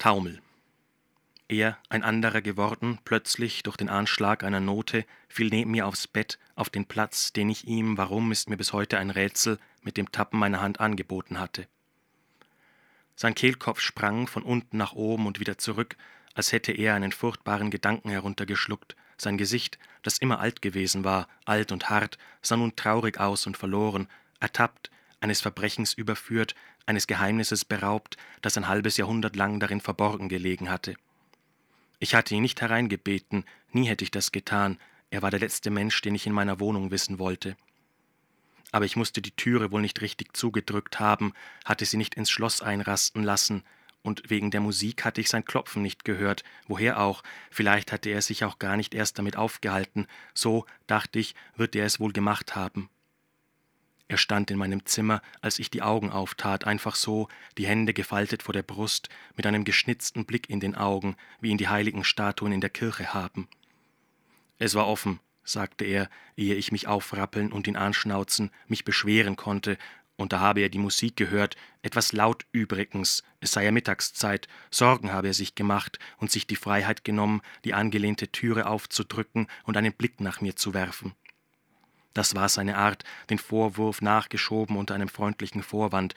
Taumel. Er, ein anderer geworden, plötzlich durch den Anschlag einer Note, fiel neben mir aufs Bett, auf den Platz, den ich ihm, warum ist mir bis heute ein Rätsel, mit dem Tappen meiner Hand angeboten hatte. Sein Kehlkopf sprang von unten nach oben und wieder zurück, als hätte er einen furchtbaren Gedanken heruntergeschluckt. Sein Gesicht, das immer alt gewesen war, alt und hart, sah nun traurig aus und verloren, ertappt, eines Verbrechens überführt, eines Geheimnisses beraubt, das ein halbes Jahrhundert lang darin verborgen gelegen hatte. Ich hatte ihn nicht hereingebeten, nie hätte ich das getan, er war der letzte Mensch, den ich in meiner Wohnung wissen wollte. Aber ich musste die Türe wohl nicht richtig zugedrückt haben, hatte sie nicht ins Schloss einrasten lassen, und wegen der Musik hatte ich sein Klopfen nicht gehört, woher auch, vielleicht hatte er sich auch gar nicht erst damit aufgehalten, so, dachte ich, wird er es wohl gemacht haben. Er stand in meinem Zimmer, als ich die Augen auftat, einfach so, die Hände gefaltet vor der Brust, mit einem geschnitzten Blick in den Augen, wie ihn die heiligen Statuen in der Kirche haben. Es war offen, sagte er, ehe ich mich aufrappeln und ihn anschnauzen, mich beschweren konnte, und da habe er die Musik gehört, etwas laut übrigens, es sei ja Mittagszeit, Sorgen habe er sich gemacht und sich die Freiheit genommen, die angelehnte Türe aufzudrücken und einen Blick nach mir zu werfen. Das war seine Art, den Vorwurf nachgeschoben unter einem freundlichen Vorwand.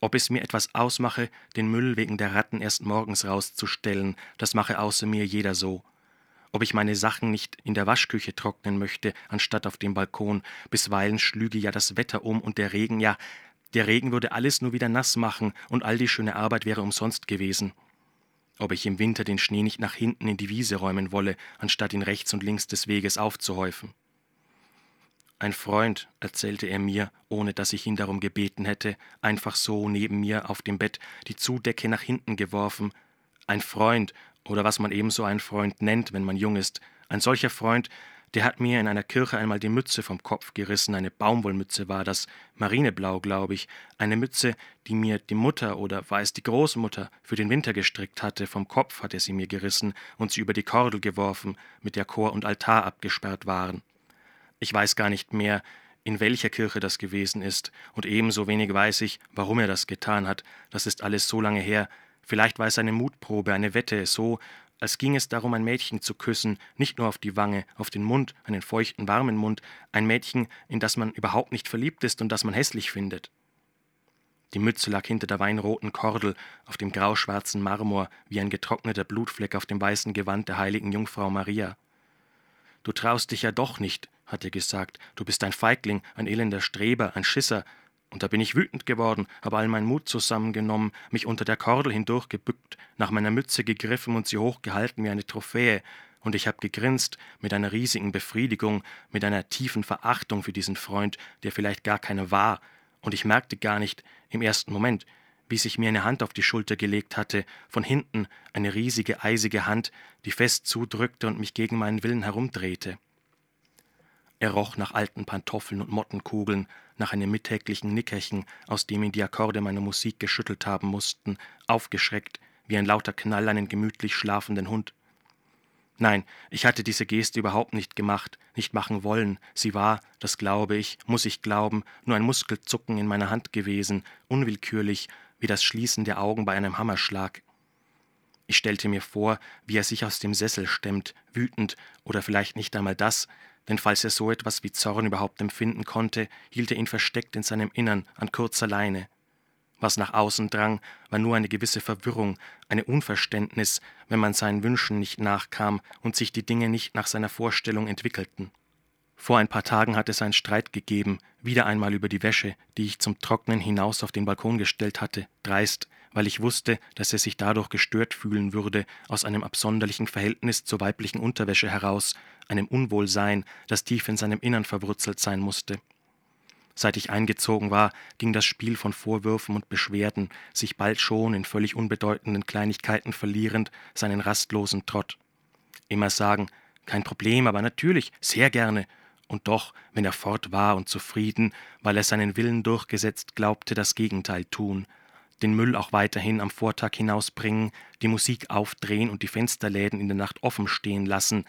Ob es mir etwas ausmache, den Müll wegen der Ratten erst morgens rauszustellen, das mache außer mir jeder so. Ob ich meine Sachen nicht in der Waschküche trocknen möchte, anstatt auf dem Balkon, bisweilen schlüge ja das Wetter um und der Regen, ja, der Regen würde alles nur wieder nass machen und all die schöne Arbeit wäre umsonst gewesen. Ob ich im Winter den Schnee nicht nach hinten in die Wiese räumen wolle, anstatt ihn rechts und links des Weges aufzuhäufen. Ein Freund, erzählte er mir, ohne dass ich ihn darum gebeten hätte, einfach so neben mir auf dem Bett die Zudecke nach hinten geworfen. Ein Freund, oder was man ebenso einen Freund nennt, wenn man jung ist, ein solcher Freund, der hat mir in einer Kirche einmal die Mütze vom Kopf gerissen, eine Baumwollmütze war das, marineblau, glaube ich, eine Mütze, die mir die Mutter oder es die Großmutter für den Winter gestrickt hatte, vom Kopf hatte sie mir gerissen und sie über die Kordel geworfen, mit der Chor und Altar abgesperrt waren. Ich weiß gar nicht mehr, in welcher Kirche das gewesen ist, und ebenso wenig weiß ich, warum er das getan hat, das ist alles so lange her, vielleicht war es eine Mutprobe, eine Wette, so, als ging es darum, ein Mädchen zu küssen, nicht nur auf die Wange, auf den Mund, einen feuchten, warmen Mund, ein Mädchen, in das man überhaupt nicht verliebt ist und das man hässlich findet. Die Mütze lag hinter der weinroten Kordel auf dem grauschwarzen Marmor wie ein getrockneter Blutfleck auf dem weißen Gewand der heiligen Jungfrau Maria. Du traust dich ja doch nicht, hat er gesagt, du bist ein Feigling, ein elender Streber, ein Schisser. Und da bin ich wütend geworden, habe all meinen Mut zusammengenommen, mich unter der Kordel hindurchgebückt, nach meiner Mütze gegriffen und sie hochgehalten wie eine Trophäe, und ich habe gegrinst mit einer riesigen Befriedigung, mit einer tiefen Verachtung für diesen Freund, der vielleicht gar keiner war, und ich merkte gar nicht im ersten Moment, wie sich mir eine Hand auf die Schulter gelegt hatte, von hinten eine riesige eisige Hand, die fest zudrückte und mich gegen meinen Willen herumdrehte. Er roch nach alten Pantoffeln und Mottenkugeln, nach einem mittäglichen Nickerchen, aus dem ihn die Akkorde meiner Musik geschüttelt haben mussten, aufgeschreckt, wie ein lauter Knall einen gemütlich schlafenden Hund. Nein, ich hatte diese Geste überhaupt nicht gemacht, nicht machen wollen, sie war, das glaube ich, muss ich glauben, nur ein Muskelzucken in meiner Hand gewesen, unwillkürlich, wie das Schließen der Augen bei einem Hammerschlag. Ich stellte mir vor, wie er sich aus dem Sessel stemmt, wütend, oder vielleicht nicht einmal das, denn falls er so etwas wie Zorn überhaupt empfinden konnte, hielt er ihn versteckt in seinem Innern an kurzer Leine. Was nach außen drang, war nur eine gewisse Verwirrung, eine Unverständnis, wenn man seinen Wünschen nicht nachkam und sich die Dinge nicht nach seiner Vorstellung entwickelten. Vor ein paar Tagen hat es einen Streit gegeben, wieder einmal über die Wäsche, die ich zum Trocknen hinaus auf den Balkon gestellt hatte, dreist, weil ich wusste, dass er sich dadurch gestört fühlen würde, aus einem absonderlichen Verhältnis zur weiblichen Unterwäsche heraus, einem Unwohlsein, das tief in seinem Innern verwurzelt sein musste. Seit ich eingezogen war, ging das Spiel von Vorwürfen und Beschwerden, sich bald schon in völlig unbedeutenden Kleinigkeiten verlierend, seinen rastlosen Trott. Immer sagen, kein Problem, aber natürlich, sehr gerne, und doch, wenn er fort war und zufrieden, weil er seinen Willen durchgesetzt glaubte, das Gegenteil tun, den Müll auch weiterhin am Vortag hinausbringen, die Musik aufdrehen und die Fensterläden in der Nacht offen stehen lassen,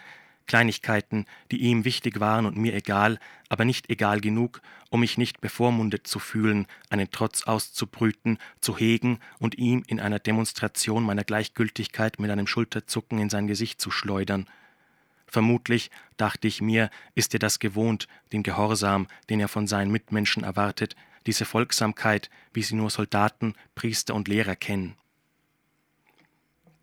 Kleinigkeiten, die ihm wichtig waren und mir egal, aber nicht egal genug, um mich nicht bevormundet zu fühlen, einen Trotz auszubrüten, zu hegen und ihm in einer Demonstration meiner Gleichgültigkeit mit einem Schulterzucken in sein Gesicht zu schleudern. Vermutlich, dachte ich mir, ist er das gewohnt, den Gehorsam, den er von seinen Mitmenschen erwartet, diese Folgsamkeit, wie sie nur Soldaten, Priester und Lehrer kennen.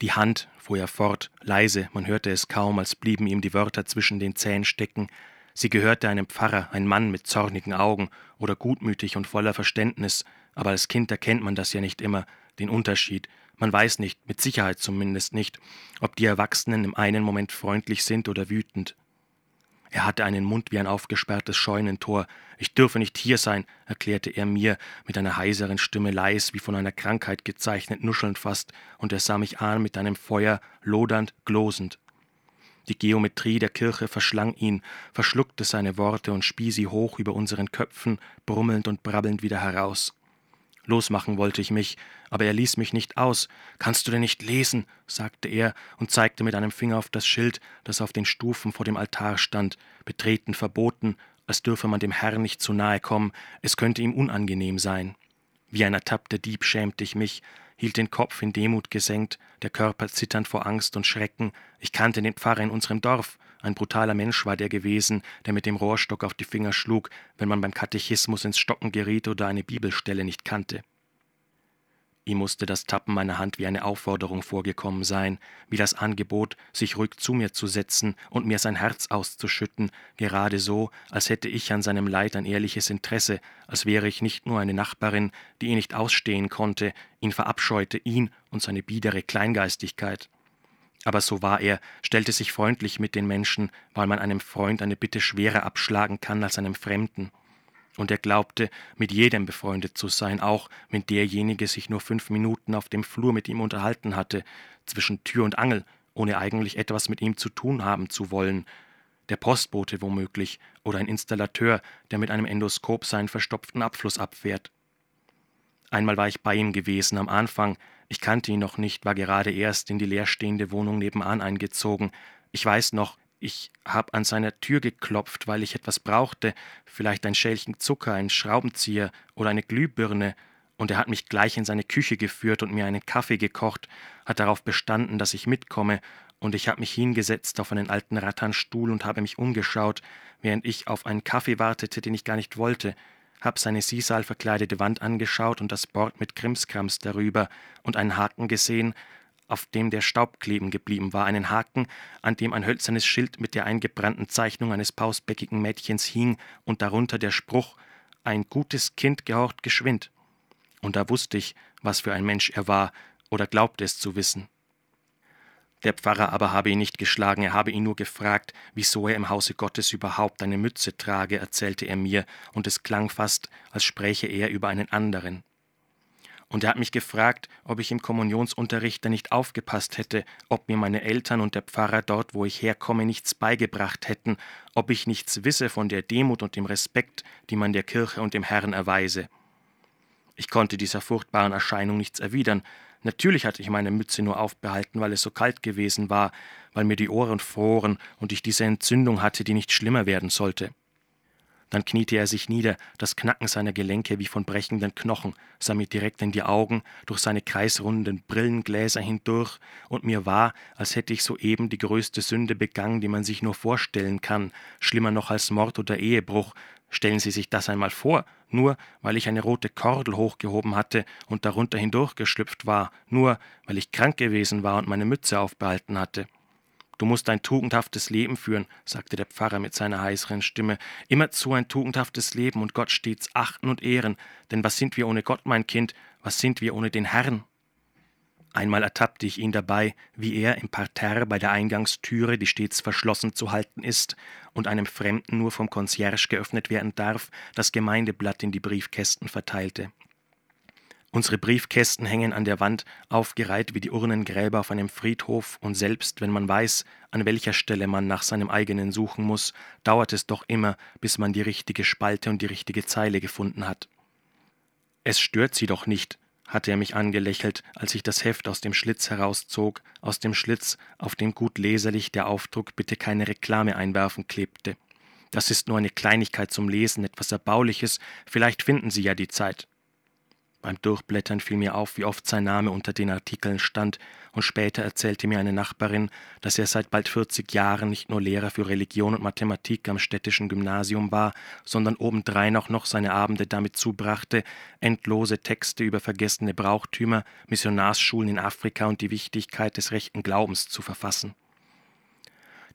Die Hand, fuhr er fort, leise, man hörte es kaum, als blieben ihm die Wörter zwischen den Zähnen stecken. Sie gehörte einem Pfarrer, ein Mann mit zornigen Augen oder gutmütig und voller Verständnis, aber als Kind erkennt man das ja nicht immer, den Unterschied. Man weiß nicht, mit Sicherheit zumindest nicht, ob die Erwachsenen im einen Moment freundlich sind oder wütend. Er hatte einen Mund wie ein aufgesperrtes Scheunentor. Ich dürfe nicht hier sein, erklärte er mir mit einer heiseren Stimme leis, wie von einer Krankheit gezeichnet, nuschelnd fast, und er sah mich an mit einem Feuer, lodernd, glosend. Die Geometrie der Kirche verschlang ihn, verschluckte seine Worte und spie sie hoch über unseren Köpfen, brummelnd und brabbelnd wieder heraus. Losmachen wollte ich mich, aber er ließ mich nicht aus. Kannst du denn nicht lesen? sagte er und zeigte mit einem Finger auf das Schild, das auf den Stufen vor dem Altar stand, betreten verboten, als dürfe man dem Herrn nicht zu nahe kommen, es könnte ihm unangenehm sein. Wie ein ertappter Dieb schämte ich mich, hielt den Kopf in Demut gesenkt, der Körper zitternd vor Angst und Schrecken. Ich kannte den Pfarrer in unserem Dorf. Ein brutaler Mensch war der gewesen, der mit dem Rohrstock auf die Finger schlug, wenn man beim Katechismus ins Stocken geriet oder eine Bibelstelle nicht kannte. Ihm musste das Tappen meiner Hand wie eine Aufforderung vorgekommen sein, wie das Angebot, sich ruhig zu mir zu setzen und mir sein Herz auszuschütten, gerade so, als hätte ich an seinem Leid ein ehrliches Interesse, als wäre ich nicht nur eine Nachbarin, die ihn nicht ausstehen konnte, ihn verabscheute, ihn und seine biedere Kleingeistigkeit. Aber so war er, stellte sich freundlich mit den Menschen, weil man einem Freund eine Bitte schwerer abschlagen kann als einem Fremden. Und er glaubte, mit jedem befreundet zu sein, auch wenn derjenige sich nur fünf Minuten auf dem Flur mit ihm unterhalten hatte, zwischen Tür und Angel, ohne eigentlich etwas mit ihm zu tun haben zu wollen. Der Postbote womöglich oder ein Installateur, der mit einem Endoskop seinen verstopften Abfluss abfährt. Einmal war ich bei ihm gewesen am Anfang, ich kannte ihn noch nicht, war gerade erst in die leerstehende Wohnung nebenan eingezogen. Ich weiß noch, ich hab an seiner Tür geklopft, weil ich etwas brauchte, vielleicht ein Schälchen Zucker, ein Schraubenzieher oder eine Glühbirne, und er hat mich gleich in seine Küche geführt und mir einen Kaffee gekocht, hat darauf bestanden, dass ich mitkomme, und ich habe mich hingesetzt auf einen alten Ratternstuhl und habe mich umgeschaut, während ich auf einen Kaffee wartete, den ich gar nicht wollte hab seine Sisal verkleidete Wand angeschaut und das Bord mit Krimskrams darüber und einen Haken gesehen, auf dem der Staub kleben geblieben war, einen Haken, an dem ein hölzernes Schild mit der eingebrannten Zeichnung eines pausbäckigen Mädchens hing und darunter der Spruch Ein gutes Kind gehorcht geschwind. Und da wusste ich, was für ein Mensch er war, oder glaubte es zu wissen. Der Pfarrer aber habe ihn nicht geschlagen, er habe ihn nur gefragt, wieso er im Hause Gottes überhaupt eine Mütze trage, erzählte er mir, und es klang fast, als spräche er über einen anderen. Und er hat mich gefragt, ob ich im Kommunionsunterricht nicht aufgepasst hätte, ob mir meine Eltern und der Pfarrer dort, wo ich herkomme, nichts beigebracht hätten, ob ich nichts wisse von der Demut und dem Respekt, die man der Kirche und dem Herrn erweise. Ich konnte dieser furchtbaren Erscheinung nichts erwidern, Natürlich hatte ich meine Mütze nur aufbehalten, weil es so kalt gewesen war, weil mir die Ohren froren und ich diese Entzündung hatte, die nicht schlimmer werden sollte. Dann kniete er sich nieder, das Knacken seiner Gelenke wie von brechenden Knochen, sah mir direkt in die Augen, durch seine kreisrunden Brillengläser hindurch, und mir war, als hätte ich soeben die größte Sünde begangen, die man sich nur vorstellen kann, schlimmer noch als Mord oder Ehebruch. Stellen Sie sich das einmal vor, nur weil ich eine rote Kordel hochgehoben hatte und darunter hindurchgeschlüpft war, nur weil ich krank gewesen war und meine Mütze aufbehalten hatte. Du musst ein tugendhaftes Leben führen, sagte der Pfarrer mit seiner heißeren Stimme, immerzu ein tugendhaftes Leben und Gott stets achten und ehren, denn was sind wir ohne Gott, mein Kind, was sind wir ohne den Herrn? Einmal ertappte ich ihn dabei, wie er im Parterre bei der Eingangstüre, die stets verschlossen zu halten ist und einem Fremden nur vom Concierge geöffnet werden darf, das Gemeindeblatt in die Briefkästen verteilte. Unsere Briefkästen hängen an der Wand, aufgereiht wie die Urnengräber auf einem Friedhof, und selbst wenn man weiß, an welcher Stelle man nach seinem eigenen suchen muss, dauert es doch immer, bis man die richtige Spalte und die richtige Zeile gefunden hat. Es stört Sie doch nicht, hatte er mich angelächelt, als ich das Heft aus dem Schlitz herauszog, aus dem Schlitz, auf dem gut leserlich der Aufdruck bitte keine Reklame einwerfen klebte. Das ist nur eine Kleinigkeit zum Lesen, etwas Erbauliches, vielleicht finden Sie ja die Zeit. Beim Durchblättern fiel mir auf, wie oft sein Name unter den Artikeln stand, und später erzählte mir eine Nachbarin, dass er seit bald 40 Jahren nicht nur Lehrer für Religion und Mathematik am städtischen Gymnasium war, sondern obendrein auch noch seine Abende damit zubrachte, endlose Texte über vergessene Brauchtümer, Missionarsschulen in Afrika und die Wichtigkeit des rechten Glaubens zu verfassen.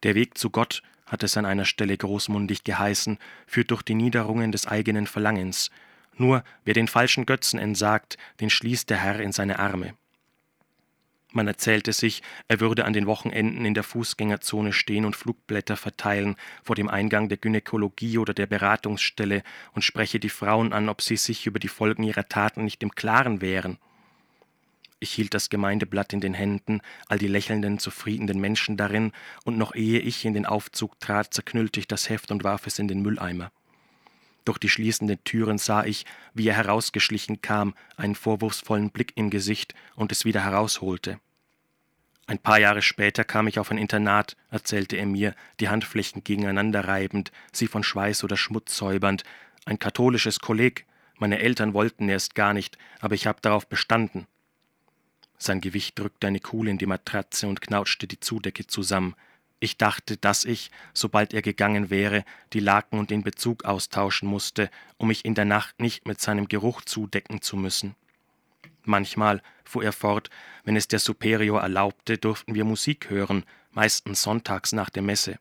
Der Weg zu Gott, hat es an einer Stelle großmundig geheißen, führt durch die Niederungen des eigenen Verlangens, nur wer den falschen Götzen entsagt, den schließt der Herr in seine Arme. Man erzählte sich, er würde an den Wochenenden in der Fußgängerzone stehen und Flugblätter verteilen vor dem Eingang der Gynäkologie oder der Beratungsstelle und spreche die Frauen an, ob sie sich über die Folgen ihrer Taten nicht im Klaren wären. Ich hielt das Gemeindeblatt in den Händen, all die lächelnden, zufriedenen Menschen darin, und noch ehe ich in den Aufzug trat, zerknüllte ich das Heft und warf es in den Mülleimer. Durch die schließenden Türen sah ich, wie er herausgeschlichen kam, einen vorwurfsvollen Blick im Gesicht und es wieder herausholte. Ein paar Jahre später kam ich auf ein Internat, erzählte er mir, die Handflächen gegeneinander reibend, sie von Schweiß oder Schmutz säubernd. Ein katholisches Kolleg. Meine Eltern wollten erst gar nicht, aber ich habe darauf bestanden. Sein Gewicht drückte eine Kuhle in die Matratze und knauschte die Zudecke zusammen. Ich dachte, dass ich, sobald er gegangen wäre, die Laken und den Bezug austauschen musste, um mich in der Nacht nicht mit seinem Geruch zudecken zu müssen. Manchmal, fuhr er fort, wenn es der Superior erlaubte, durften wir Musik hören, meistens sonntags nach der Messe.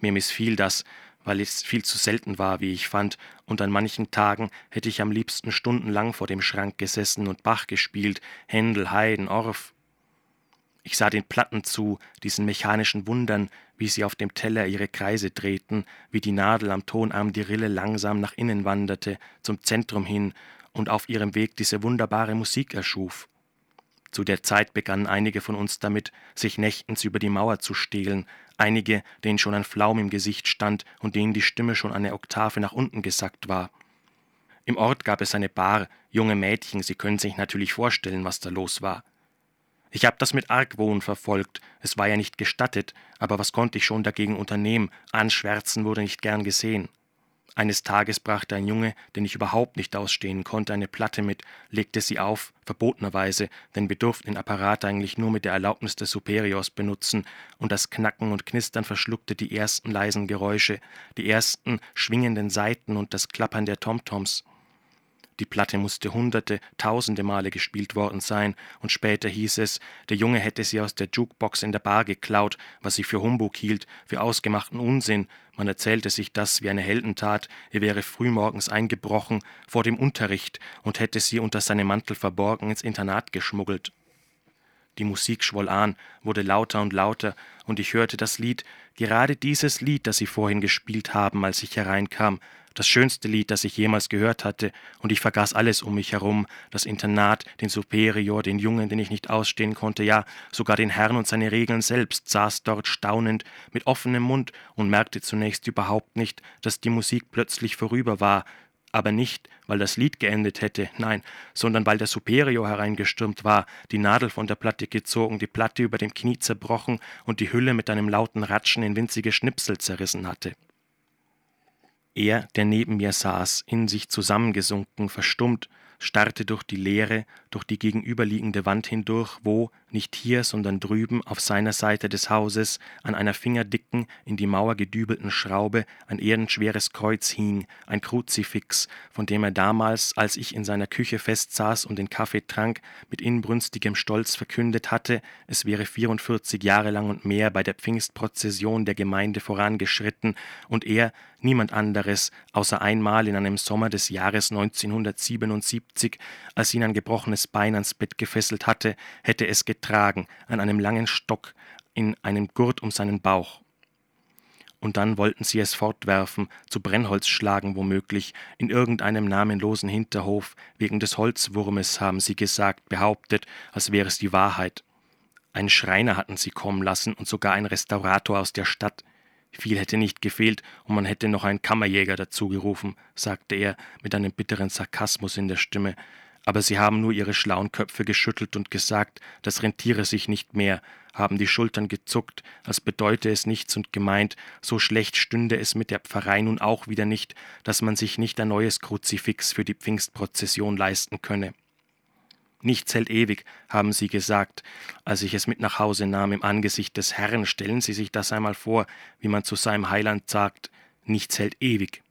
Mir missfiel das, weil es viel zu selten war, wie ich fand, und an manchen Tagen hätte ich am liebsten stundenlang vor dem Schrank gesessen und Bach gespielt, Händel, Haydn, Orff. Ich sah den Platten zu, diesen mechanischen Wundern, wie sie auf dem Teller ihre Kreise drehten, wie die Nadel am Tonarm die Rille langsam nach innen wanderte, zum Zentrum hin, und auf ihrem Weg diese wunderbare Musik erschuf. Zu der Zeit begannen einige von uns damit, sich nächtens über die Mauer zu stehlen, einige, denen schon ein Flaum im Gesicht stand und denen die Stimme schon eine Oktave nach unten gesackt war. Im Ort gab es eine Bar, junge Mädchen, Sie können sich natürlich vorstellen, was da los war. Ich habe das mit Argwohn verfolgt. Es war ja nicht gestattet, aber was konnte ich schon dagegen unternehmen? Anschwärzen wurde nicht gern gesehen. Eines Tages brachte ein Junge, den ich überhaupt nicht ausstehen konnte, eine Platte mit, legte sie auf, verbotenerweise, denn wir durften den Apparat eigentlich nur mit der Erlaubnis des Superiors benutzen, und das Knacken und Knistern verschluckte die ersten leisen Geräusche, die ersten schwingenden Saiten und das Klappern der Tomtoms. Die Platte musste hunderte, tausende Male gespielt worden sein, und später hieß es, der Junge hätte sie aus der Jukebox in der Bar geklaut, was sie für Humbug hielt, für ausgemachten Unsinn. Man erzählte sich das wie eine Heldentat, er wäre frühmorgens eingebrochen vor dem Unterricht und hätte sie unter seinem Mantel verborgen ins Internat geschmuggelt. Die Musik schwoll an, wurde lauter und lauter, und ich hörte das Lied, gerade dieses Lied, das Sie vorhin gespielt haben, als ich hereinkam, das schönste Lied, das ich jemals gehört hatte, und ich vergaß alles um mich herum, das Internat, den Superior, den Jungen, den ich nicht ausstehen konnte, ja, sogar den Herrn und seine Regeln selbst, saß dort staunend, mit offenem Mund und merkte zunächst überhaupt nicht, dass die Musik plötzlich vorüber war, aber nicht, weil das Lied geendet hätte, nein, sondern weil der Superior hereingestürmt war, die Nadel von der Platte gezogen, die Platte über dem Knie zerbrochen und die Hülle mit einem lauten Ratschen in winzige Schnipsel zerrissen hatte. Er, der neben mir saß, in sich zusammengesunken, verstummt, starrte durch die Leere, durch die gegenüberliegende Wand hindurch, wo, nicht hier, sondern drüben auf seiner Seite des Hauses, an einer fingerdicken, in die Mauer gedübelten Schraube ein erdenschweres Kreuz hing, ein Kruzifix, von dem er damals, als ich in seiner Küche festsaß und den Kaffee trank, mit inbrünstigem Stolz verkündet hatte, es wäre 44 Jahre lang und mehr bei der Pfingstprozession der Gemeinde vorangeschritten und er, niemand anderes, außer einmal in einem Sommer des Jahres 1977, als ihn ein gebrochenes Bein ans Bett gefesselt hatte, hätte es getragen, an einem langen Stock, in einem Gurt um seinen Bauch. Und dann wollten sie es fortwerfen, zu Brennholz schlagen womöglich, in irgendeinem namenlosen Hinterhof, wegen des Holzwurmes, haben sie gesagt, behauptet, als wäre es die Wahrheit. Einen Schreiner hatten sie kommen lassen und sogar einen Restaurator aus der Stadt. Viel hätte nicht gefehlt, und man hätte noch einen Kammerjäger dazu gerufen, sagte er mit einem bitteren Sarkasmus in der Stimme, aber sie haben nur ihre schlauen Köpfe geschüttelt und gesagt, das rentiere sich nicht mehr, haben die Schultern gezuckt, als bedeute es nichts und gemeint, so schlecht stünde es mit der Pfarrei nun auch wieder nicht, dass man sich nicht ein neues Kruzifix für die Pfingstprozession leisten könne. Nichts hält ewig, haben sie gesagt, als ich es mit nach Hause nahm im Angesicht des Herrn. Stellen Sie sich das einmal vor, wie man zu seinem Heiland sagt, nichts hält ewig.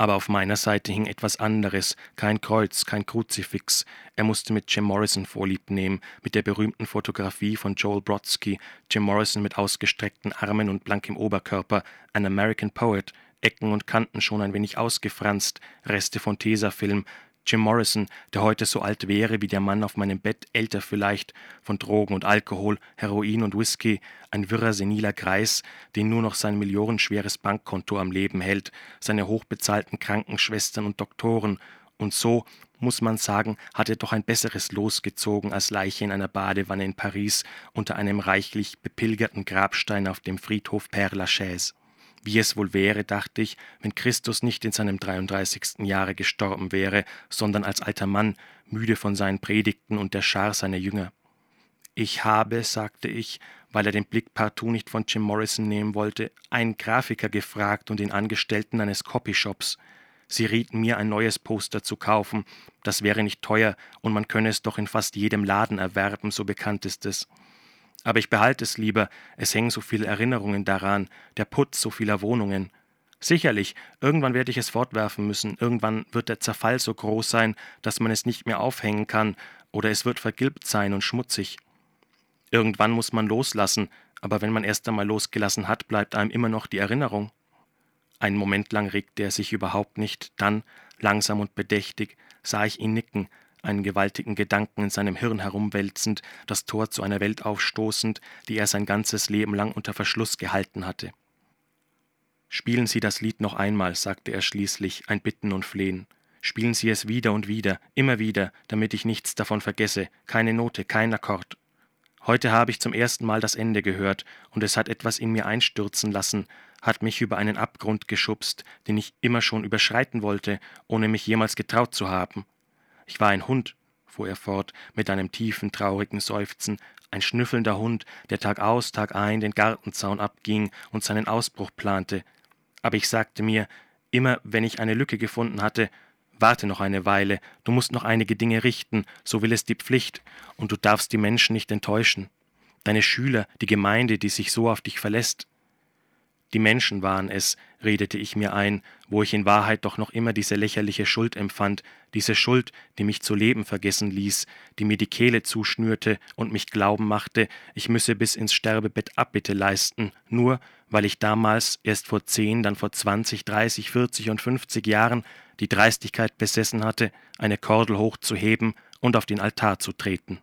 Aber auf meiner Seite hing etwas anderes, kein Kreuz, kein Kruzifix. Er musste mit Jim Morrison vorlieb nehmen, mit der berühmten Fotografie von Joel Brodsky, Jim Morrison mit ausgestreckten Armen und blankem Oberkörper, ein American Poet, Ecken und Kanten schon ein wenig ausgefranst, Reste von Tesafilm, Jim Morrison, der heute so alt wäre wie der Mann auf meinem Bett, älter vielleicht, von Drogen und Alkohol, Heroin und Whisky, ein wirrer seniler Greis, den nur noch sein millionenschweres Bankkonto am Leben hält, seine hochbezahlten Krankenschwestern und Doktoren, und so, muss man sagen, hat er doch ein besseres Los gezogen als Leiche in einer Badewanne in Paris unter einem reichlich bepilgerten Grabstein auf dem Friedhof Père Lachaise. Wie es wohl wäre, dachte ich, wenn Christus nicht in seinem 33. Jahre gestorben wäre, sondern als alter Mann, müde von seinen Predigten und der Schar seiner Jünger. Ich habe, sagte ich, weil er den Blick partout nicht von Jim Morrison nehmen wollte, einen Grafiker gefragt und den Angestellten eines Copyshops. Sie rieten mir, ein neues Poster zu kaufen. Das wäre nicht teuer und man könne es doch in fast jedem Laden erwerben, so bekannt ist es. Aber ich behalte es lieber, es hängen so viele Erinnerungen daran, der Putz so vieler Wohnungen. Sicherlich, irgendwann werde ich es fortwerfen müssen, irgendwann wird der Zerfall so groß sein, dass man es nicht mehr aufhängen kann, oder es wird vergilbt sein und schmutzig. Irgendwann muss man loslassen, aber wenn man erst einmal losgelassen hat, bleibt einem immer noch die Erinnerung. Einen Moment lang regte er sich überhaupt nicht, dann, langsam und bedächtig, sah ich ihn nicken, einen gewaltigen Gedanken in seinem Hirn herumwälzend, das Tor zu einer Welt aufstoßend, die er sein ganzes Leben lang unter Verschluss gehalten hatte. Spielen Sie das Lied noch einmal, sagte er schließlich, ein Bitten und Flehen. Spielen Sie es wieder und wieder, immer wieder, damit ich nichts davon vergesse, keine Note, kein Akkord. Heute habe ich zum ersten Mal das Ende gehört, und es hat etwas in mir einstürzen lassen, hat mich über einen Abgrund geschubst, den ich immer schon überschreiten wollte, ohne mich jemals getraut zu haben. Ich war ein Hund, fuhr er fort, mit einem tiefen, traurigen Seufzen, ein schnüffelnder Hund, der Tag aus, Tag ein den Gartenzaun abging und seinen Ausbruch plante. Aber ich sagte mir, immer wenn ich eine Lücke gefunden hatte, warte noch eine Weile, du musst noch einige Dinge richten, so will es die Pflicht, und du darfst die Menschen nicht enttäuschen. Deine Schüler, die Gemeinde, die sich so auf dich verlässt, die Menschen waren es, redete ich mir ein, wo ich in Wahrheit doch noch immer diese lächerliche Schuld empfand, diese Schuld, die mich zu leben vergessen ließ, die mir die Kehle zuschnürte und mich glauben machte, ich müsse bis ins Sterbebett Abbitte leisten, nur weil ich damals, erst vor zehn, dann vor zwanzig, dreißig, vierzig und fünfzig Jahren, die Dreistigkeit besessen hatte, eine Kordel hochzuheben und auf den Altar zu treten.